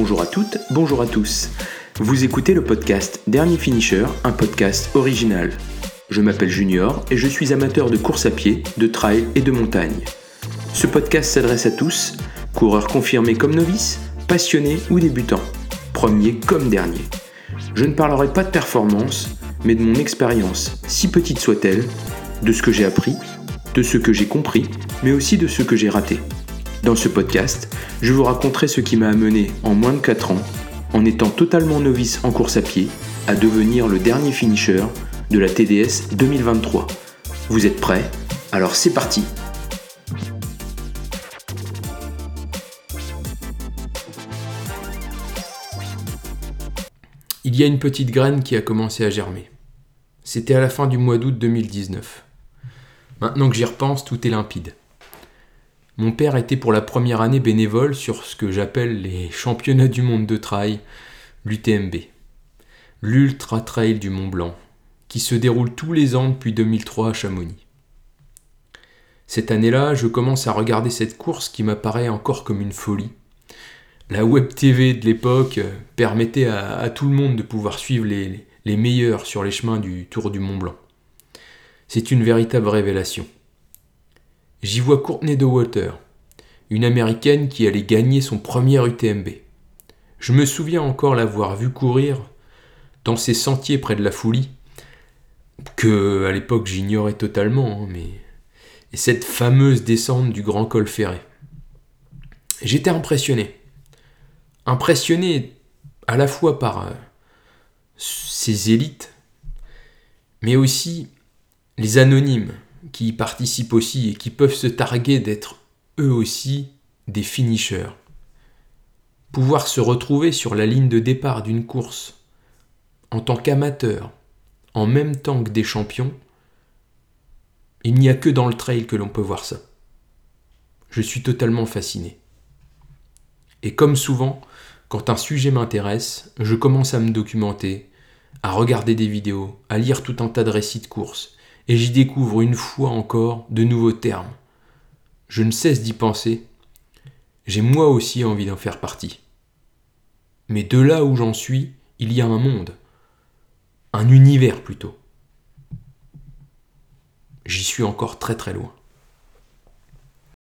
Bonjour à toutes, bonjour à tous. Vous écoutez le podcast Dernier Finisher, un podcast original. Je m'appelle Junior et je suis amateur de course à pied, de trail et de montagne. Ce podcast s'adresse à tous, coureurs confirmés comme novices, passionnés ou débutants, premiers comme derniers. Je ne parlerai pas de performance, mais de mon expérience, si petite soit-elle, de ce que j'ai appris, de ce que j'ai compris, mais aussi de ce que j'ai raté. Dans ce podcast, je vous raconterai ce qui m'a amené en moins de 4 ans, en étant totalement novice en course à pied, à devenir le dernier finisher de la TDS 2023. Vous êtes prêts? Alors c'est parti Il y a une petite graine qui a commencé à germer. C'était à la fin du mois d'août 2019. Maintenant que j'y repense, tout est limpide. Mon père était pour la première année bénévole sur ce que j'appelle les championnats du monde de trail, l'UTMB, l'Ultra Trail du Mont Blanc, qui se déroule tous les ans depuis 2003 à Chamonix. Cette année-là, je commence à regarder cette course qui m'apparaît encore comme une folie. La web TV de l'époque permettait à, tout le monde de pouvoir suivre les, les meilleurs sur les chemins du Tour du Mont Blanc. C'est une véritable révélation. J'y vois Courtney de Water, une américaine qui allait gagner son premier UTMB. Je me souviens encore l'avoir vue courir dans ces sentiers près de la folie, que à l'époque j'ignorais totalement, hein, mais et cette fameuse descente du grand col ferré. J'étais impressionné. Impressionné à la fois par euh, ces élites, mais aussi les anonymes qui y participent aussi et qui peuvent se targuer d'être eux aussi des finishers. Pouvoir se retrouver sur la ligne de départ d'une course en tant qu'amateur, en même temps que des champions, il n'y a que dans le trail que l'on peut voir ça. Je suis totalement fasciné. Et comme souvent, quand un sujet m'intéresse, je commence à me documenter, à regarder des vidéos, à lire tout un tas de récits de courses, et j'y découvre une fois encore de nouveaux termes. Je ne cesse d'y penser. J'ai moi aussi envie d'en faire partie. Mais de là où j'en suis, il y a un monde, un univers plutôt. J'y suis encore très très loin.